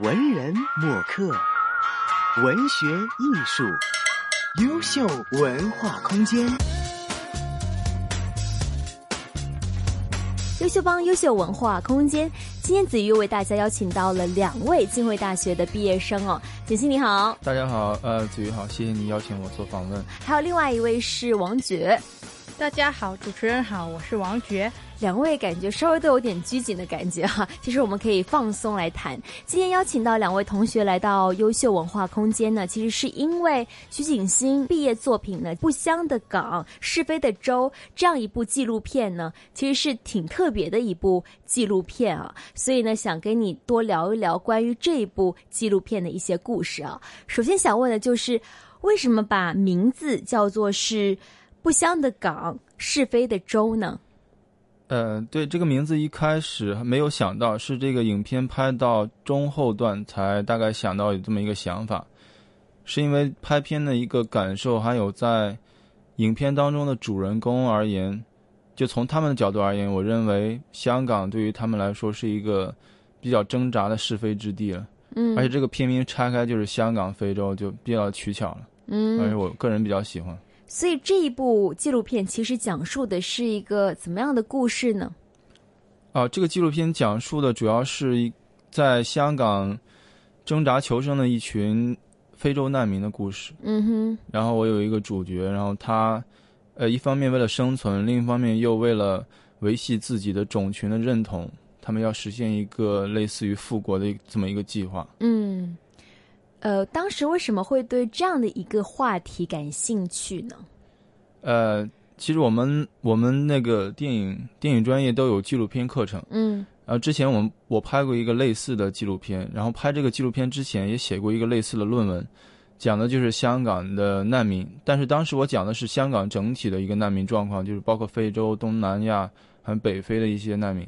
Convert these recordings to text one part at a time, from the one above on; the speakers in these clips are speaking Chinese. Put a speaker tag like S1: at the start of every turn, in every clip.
S1: 文人墨客，文学艺术，优秀文化空间。
S2: 优秀帮优秀文化空间，今天子瑜为大家邀请到了两位浸会大学的毕业生哦，简欣你好，
S3: 大家好，呃，子瑜好，谢谢你邀请我做访问。
S2: 还有另外一位是王珏，
S4: 大家好，主持人好，我是王珏。
S2: 两位感觉稍微都有点拘谨的感觉哈，其实我们可以放松来谈。今天邀请到两位同学来到优秀文化空间呢，其实是因为徐景欣毕业作品呢《不香的港，是非的州》这样一部纪录片呢，其实是挺特别的一部纪录片啊，所以呢，想跟你多聊一聊关于这一部纪录片的一些故事啊。首先想问的就是，为什么把名字叫做是《不香的港，是非的舟》呢？
S3: 呃，对这个名字一开始还没有想到，是这个影片拍到中后段才大概想到有这么一个想法，是因为拍片的一个感受，还有在影片当中的主人公而言，就从他们的角度而言，我认为香港对于他们来说是一个比较挣扎的是非之地了。
S2: 嗯，
S3: 而且这个片名拆开就是香港非洲，就比较取巧了。
S2: 嗯，
S3: 而且我个人比较喜欢。
S2: 所以这一部纪录片其实讲述的是一个怎么样的故事呢？
S3: 啊，这个纪录片讲述的主要是一在香港挣扎求生的一群非洲难民的故事。
S2: 嗯哼。
S3: 然后我有一个主角，然后他呃一方面为了生存，另一方面又为了维系自己的种群的认同，他们要实现一个类似于复国的这么一个计划。
S2: 嗯。呃，当时为什么会对这样的一个话题感兴趣呢？
S3: 呃，其实我们我们那个电影电影专业都有纪录片课程，
S2: 嗯，
S3: 然后之前我们我拍过一个类似的纪录片，然后拍这个纪录片之前也写过一个类似的论文，讲的就是香港的难民，但是当时我讲的是香港整体的一个难民状况，就是包括非洲、东南亚还有北非的一些难民，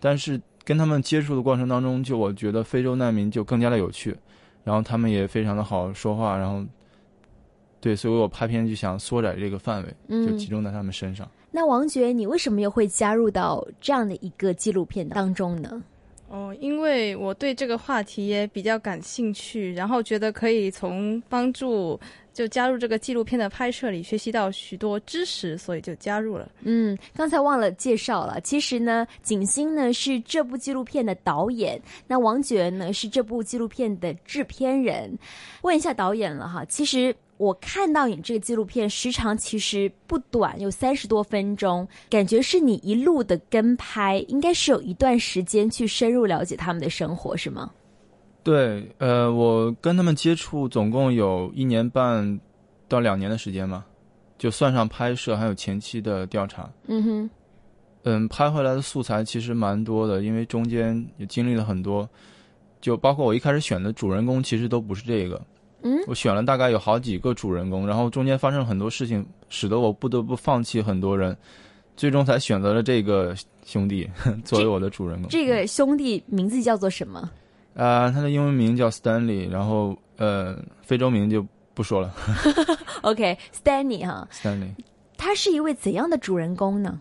S3: 但是跟他们接触的过程当中，就我觉得非洲难民就更加的有趣。然后他们也非常的好说话，然后，对，所以我拍片就想缩窄这个范围，就集中在他们身上。
S2: 那王珏，你为什么又会加入到这样的一个纪录片当中呢？
S4: 哦，因为我对这个话题也比较感兴趣，然后觉得可以从帮助。就加入这个纪录片的拍摄里，学习到许多知识，所以就加入了。
S2: 嗯，刚才忘了介绍了，其实呢，景星呢是这部纪录片的导演，那王珏呢是这部纪录片的制片人。问一下导演了哈，其实我看到你这个纪录片时长其实不短，有三十多分钟，感觉是你一路的跟拍，应该是有一段时间去深入了解他们的生活，是吗？
S3: 对，呃，我跟他们接触总共有一年半到两年的时间嘛，就算上拍摄还有前期的调查。
S2: 嗯哼，
S3: 嗯，拍回来的素材其实蛮多的，因为中间也经历了很多，就包括我一开始选的主人公其实都不是这个。
S2: 嗯，
S3: 我选了大概有好几个主人公，然后中间发生了很多事情，使得我不得不放弃很多人，最终才选择了这个兄弟 作为我的主人公。
S2: 这个兄弟名字叫做什么？
S3: 啊，他的英文名叫 Stanley，然后呃，非洲名就不说了。
S2: OK，Stanley 哈
S3: ，Stanley，
S2: 他是一位怎样的主人公呢？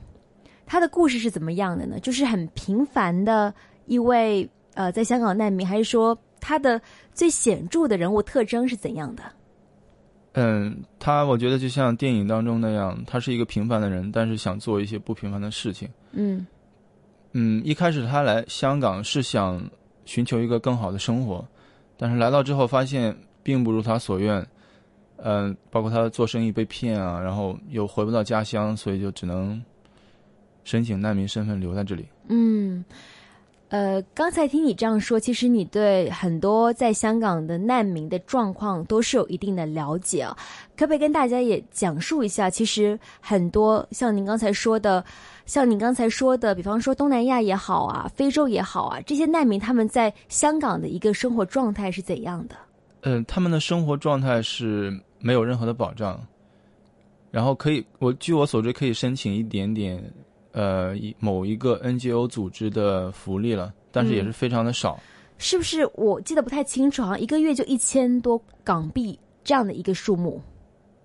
S2: 他的故事是怎么样的呢？就是很平凡的一位呃，在香港难民，还是说他的最显著的人物特征是怎样的？
S3: 嗯，他我觉得就像电影当中那样，他是一个平凡的人，但是想做一些不平凡的事情。
S2: 嗯
S3: 嗯，一开始他来香港是想。寻求一个更好的生活，但是来到之后发现并不如他所愿，嗯，包括他做生意被骗啊，然后又回不到家乡，所以就只能申请难民身份留在这里。
S2: 嗯，呃，刚才听你这样说，其实你对很多在香港的难民的状况都是有一定的了解啊，可不可以跟大家也讲述一下？其实很多像您刚才说的。像您刚才说的，比方说东南亚也好啊，非洲也好啊，这些难民他们在香港的一个生活状态是怎样的？
S3: 嗯，他们的生活状态是没有任何的保障，然后可以，我据我所知可以申请一点点，呃，某一个 NGO 组织的福利了，但是也是非常的少。
S2: 是不是？我记得不太清楚，好像一个月就一千多港币这样的一个数目。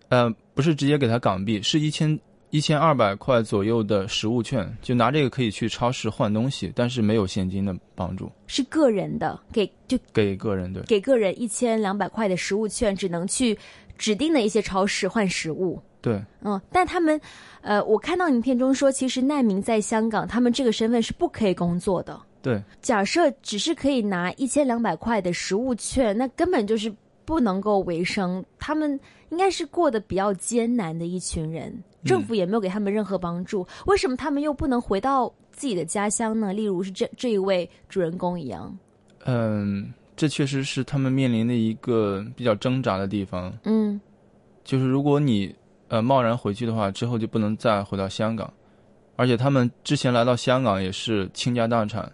S3: 呃，不是直接给他港币，是一千。一千二百块左右的实物券，就拿这个可以去超市换东西，但是没有现金的帮助，
S2: 是个人的，给就
S3: 给个人对。
S2: 给个人一千两百块的实物券，只能去指定的一些超市换食物。
S3: 对，
S2: 嗯，但他们，呃，我看到影片中说，其实难民在香港，他们这个身份是不可以工作的。
S3: 对，
S2: 假设只是可以拿一千两百块的食物券，那根本就是不能够为生。他们应该是过得比较艰难的一群人，政府也没有给他们任何帮助。为什么他们又不能回到自己的家乡呢？例如是这这一位主人公一样。
S3: 嗯，这确实是他们面临的一个比较挣扎的地方。
S2: 嗯，
S3: 就是如果你呃贸然回去的话，之后就不能再回到香港，而且他们之前来到香港也是倾家荡产。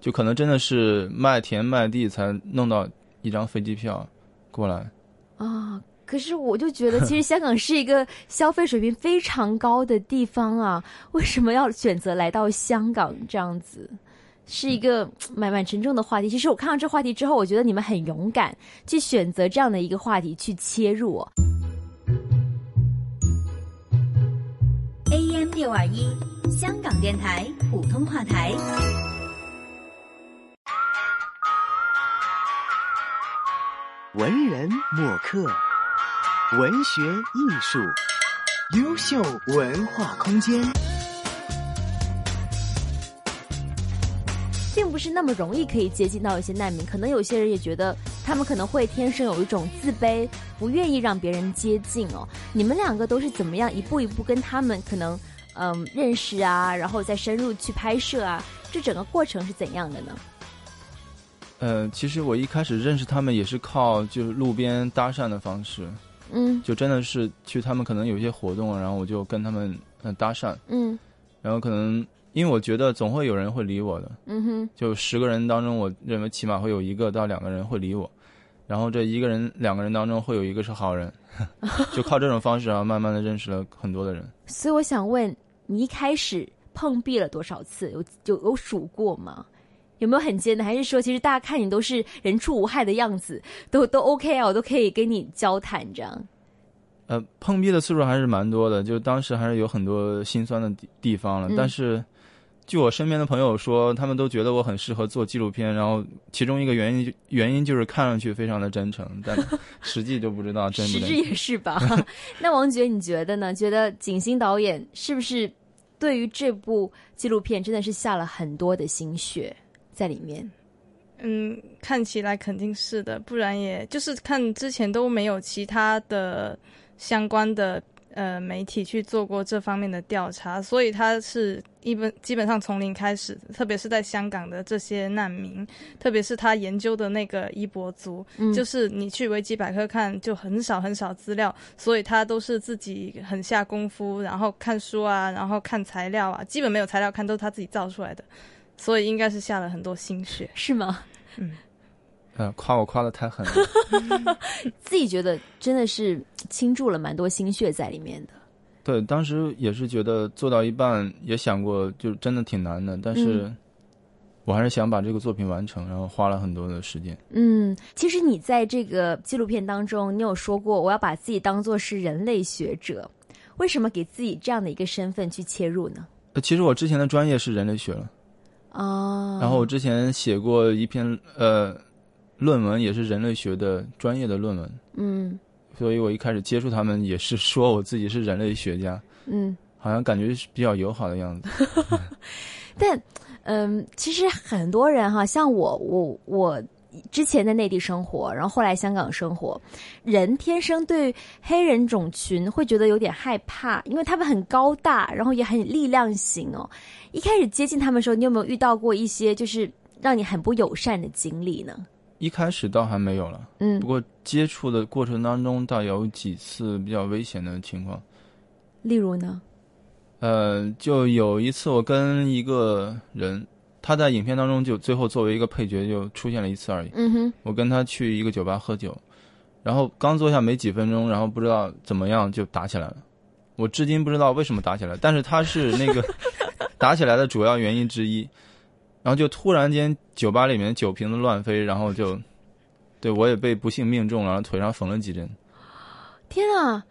S3: 就可能真的是卖田卖地才弄到一张飞机票过来
S2: 啊！可是我就觉得，其实香港是一个消费水平非常高的地方啊，为什么要选择来到香港这样子？是一个蛮蛮沉重的话题。其实我看到这话题之后，我觉得你们很勇敢，去选择这样的一个话题去切入。
S5: M 六二一，香港电台普通话台。
S1: 文人墨客，文学艺术，优秀文化空间，
S2: 并不是那么容易可以接近到一些难民。可能有些人也觉得，他们可能会天生有一种自卑，不愿意让别人接近哦。你们两个都是怎么样一步一步跟他们可能嗯认识啊，然后再深入去拍摄啊？这整个过程是怎样的呢？
S3: 呃，其实我一开始认识他们也是靠就是路边搭讪的方式，
S2: 嗯，
S3: 就真的是去他们可能有一些活动，然后我就跟他们嗯搭讪，
S2: 嗯，
S3: 然后可能因为我觉得总会有人会理我的，
S2: 嗯哼，
S3: 就十个人当中，我认为起码会有一个到两个人会理我，然后这一个人两个人当中会有一个是好人，就靠这种方式，然后慢慢的认识了很多的人。
S2: 所以我想问你，一开始碰壁了多少次？有有有数过吗？有没有很艰难？还是说，其实大家看你都是人畜无害的样子，都都 OK 啊，我都可以跟你交谈这样。
S3: 呃，碰壁的次数还是蛮多的，就当时还是有很多心酸的地地方了。但是，据我身边的朋友说，他们都觉得我很适合做纪录片。然后，其中一个原因原因就是看上去非常的真诚，但实际就不知道真不真。
S2: 实质也是吧？那王觉，你觉得呢？觉得景星导演是不是对于这部纪录片真的是下了很多的心血？在里面，
S4: 嗯，看起来肯定是的，不然也就是看之前都没有其他的相关的呃媒体去做过这方面的调查，所以他是一本基本上从零开始，特别是在香港的这些难民，特别是他研究的那个伊博族，就是你去维基百科看就很少很少资料，所以他都是自己很下功夫，然后看书啊，然后看材料啊，基本没有材料看，都是他自己造出来的。所以应该是下了很多心血，
S2: 是吗？
S4: 嗯，
S3: 呃，夸我夸的太狠了，
S2: 自己觉得真的是倾注了蛮多心血在里面的。
S3: 对，当时也是觉得做到一半也想过，就真的挺难的，但是我还是想把这个作品完成，然后花了很多的时间。
S2: 嗯，其实你在这个纪录片当中，你有说过我要把自己当做是人类学者，为什么给自己这样的一个身份去切入呢？
S3: 呃，其实我之前的专业是人类学了。
S2: 哦，
S3: 然后我之前写过一篇呃论文，也是人类学的专业的论文。
S2: 嗯，
S3: 所以我一开始接触他们也是说我自己是人类学家。
S2: 嗯，
S3: 好像感觉是比较友好的样子。
S2: 但嗯，其实很多人哈，像我，我我。之前在内地生活，然后后来香港生活，人天生对黑人种群会觉得有点害怕，因为他们很高大，然后也很力量型哦。一开始接近他们的时候，你有没有遇到过一些就是让你很不友善的经历呢？
S3: 一开始倒还没有了，
S2: 嗯，
S3: 不过接触的过程当中倒有几次比较危险的情况。
S2: 例如呢？
S3: 呃，就有一次我跟一个人。他在影片当中就最后作为一个配角就出现了一次而已。
S2: 嗯哼，
S3: 我跟他去一个酒吧喝酒，然后刚坐下没几分钟，然后不知道怎么样就打起来了。我至今不知道为什么打起来，但是他是那个 打起来的主要原因之一。然后就突然间酒吧里面酒瓶子乱飞，然后就对我也被不幸命中，然后腿上缝了几针。
S2: 天啊！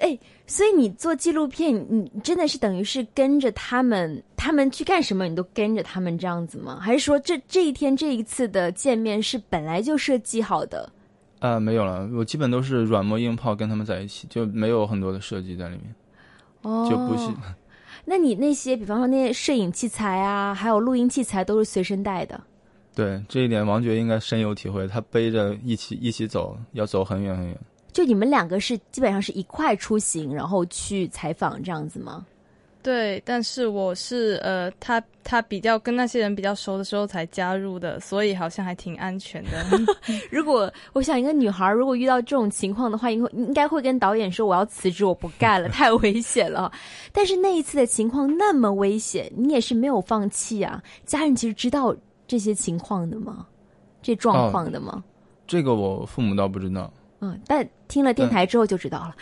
S2: 哎，所以你做纪录片，你真的是等于是跟着他们，他们去干什么，你都跟着他们这样子吗？还是说这这一天这一次的见面是本来就设计好的？
S3: 啊、没有了，我基本都是软磨硬泡跟他们在一起，就没有很多的设计在里面，
S2: 哦，
S3: 就不是。
S2: 那你那些，比方说那些摄影器材啊，还有录音器材，都是随身带的。
S3: 对这一点，王珏应该深有体会。他背着一起一起走，要走很远很远。
S2: 就你们两个是基本上是一块出行，然后去采访这样子吗？
S4: 对，但是我是呃，他他比较跟那些人比较熟的时候才加入的，所以好像还挺安全的。
S2: 如果我想一个女孩，如果遇到这种情况的话，应该应该会跟导演说我要辞职，我不干了，太危险了。但是那一次的情况那么危险，你也是没有放弃啊。家人其实知道这些情况的吗？这状况的吗？
S3: 这个我父母倒不知道。
S2: 嗯，但听了电台之后就知道了。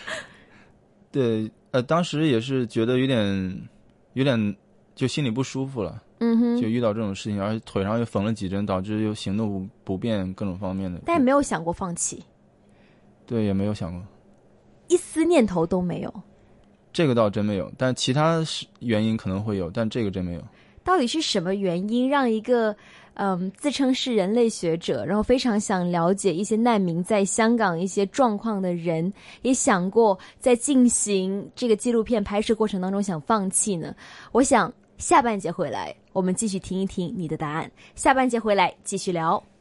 S3: 对，呃，当时也是觉得有点，有点就心里不舒服了，
S2: 嗯哼，
S3: 就遇到这种事情，而且腿上又缝了几针，导致又行动不不便，各种方面的。
S2: 但也没有想过放弃，
S3: 对，也没有想过，
S2: 一丝念头都没有。
S3: 这个倒真没有，但其他原因可能会有，但这个真没有。
S2: 到底是什么原因让一个嗯自称是人类学者，然后非常想了解一些难民在香港一些状况的人，也想过在进行这个纪录片拍摄过程当中想放弃呢？我想下半节回来，我们继续听一听你的答案。下半节回来继续聊。